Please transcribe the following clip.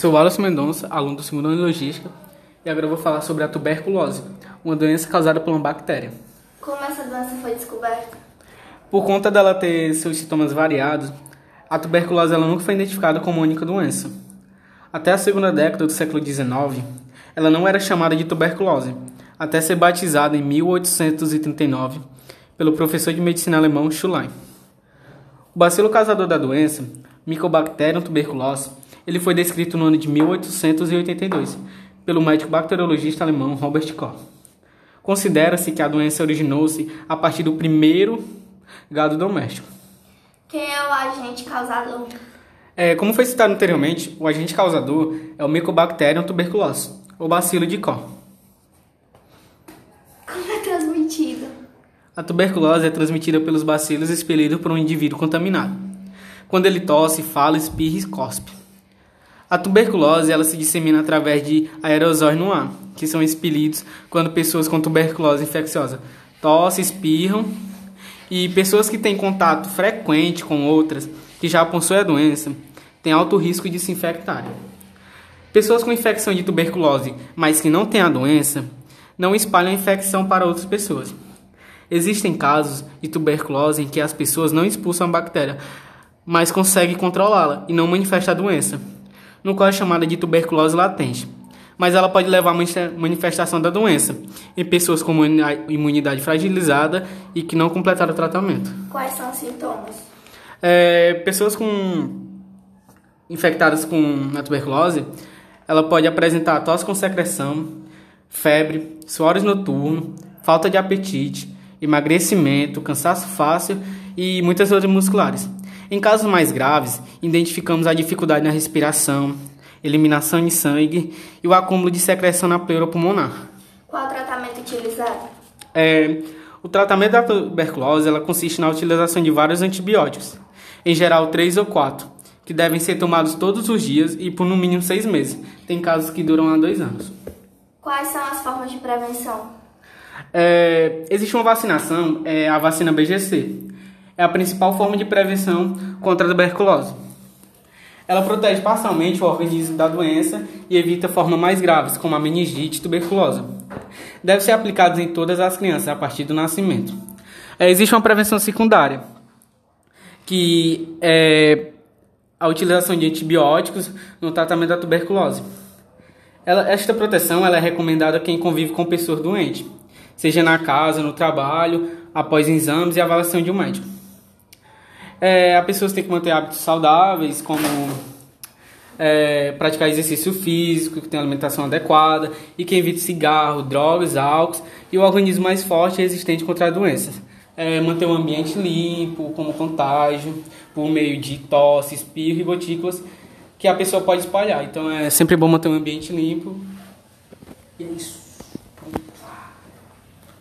Sou Wallace Mendonça, aluno do segundo ano de Logística, e agora eu vou falar sobre a tuberculose, uma doença causada por uma bactéria. Como essa doença foi descoberta? Por conta dela ter seus sintomas variados, a tuberculose ela nunca foi identificada como única doença. Até a segunda década do século XIX, ela não era chamada de tuberculose, até ser batizada em 1839 pelo professor de medicina alemão Schlein. O bacilo causador da doença, Mycobacterium tuberculose, ele foi descrito no ano de 1882 pelo médico bacteriologista alemão Robert Koch. Considera-se que a doença originou-se a partir do primeiro gado doméstico. Quem é o agente causador? É, como foi citado anteriormente, o agente causador é o Mycobacterium tuberculose, ou bacilo de Koch. Como é transmitido? A tuberculose é transmitida pelos bacilos expelidos por um indivíduo contaminado, quando ele tosse, fala, espirra e cospe. A tuberculose ela se dissemina através de aerosóis no ar, que são expelidos quando pessoas com tuberculose infecciosa tossem, espirram, e pessoas que têm contato frequente com outras que já possuem a doença têm alto risco de se infectarem. Pessoas com infecção de tuberculose, mas que não têm a doença, não espalham a infecção para outras pessoas. Existem casos de tuberculose em que as pessoas não expulsam a bactéria, mas conseguem controlá-la e não manifestam a doença no qual é chamada de tuberculose latente, mas ela pode levar à manifestação da doença em pessoas com imunidade fragilizada e que não completaram o tratamento. Quais são os sintomas? É, pessoas com infectadas com a tuberculose, ela pode apresentar tosse com secreção, febre, suores noturno, falta de apetite, emagrecimento, cansaço fácil e muitas outras musculares. Em casos mais graves, identificamos a dificuldade na respiração, eliminação de sangue e o acúmulo de secreção na pleura pulmonar. Qual o tratamento utilizado? É, o tratamento da tuberculose ela consiste na utilização de vários antibióticos, em geral três ou quatro, que devem ser tomados todos os dias e por no mínimo seis meses. Tem casos que duram há dois anos. Quais são as formas de prevenção? É, existe uma vacinação, é a vacina BGC, é a principal forma de prevenção contra a tuberculose. Ela protege parcialmente o organismo da doença e evita formas mais graves, como a meningite e tuberculose. Deve ser aplicada em todas as crianças a partir do nascimento. É, existe uma prevenção secundária, que é a utilização de antibióticos no tratamento da tuberculose. Ela, esta proteção ela é recomendada a quem convive com pessoas doentes, seja na casa, no trabalho, após exames e avaliação de um médico. É, a pessoa tem que manter hábitos saudáveis, como é, praticar exercício físico, que tem alimentação adequada e que evite cigarro, drogas, álcool e o organismo mais forte e resistente contra doenças. É, manter o ambiente limpo, como contágio, por meio de tosse, espirro e gotículas que a pessoa pode espalhar. Então é sempre bom manter o ambiente limpo. E é isso.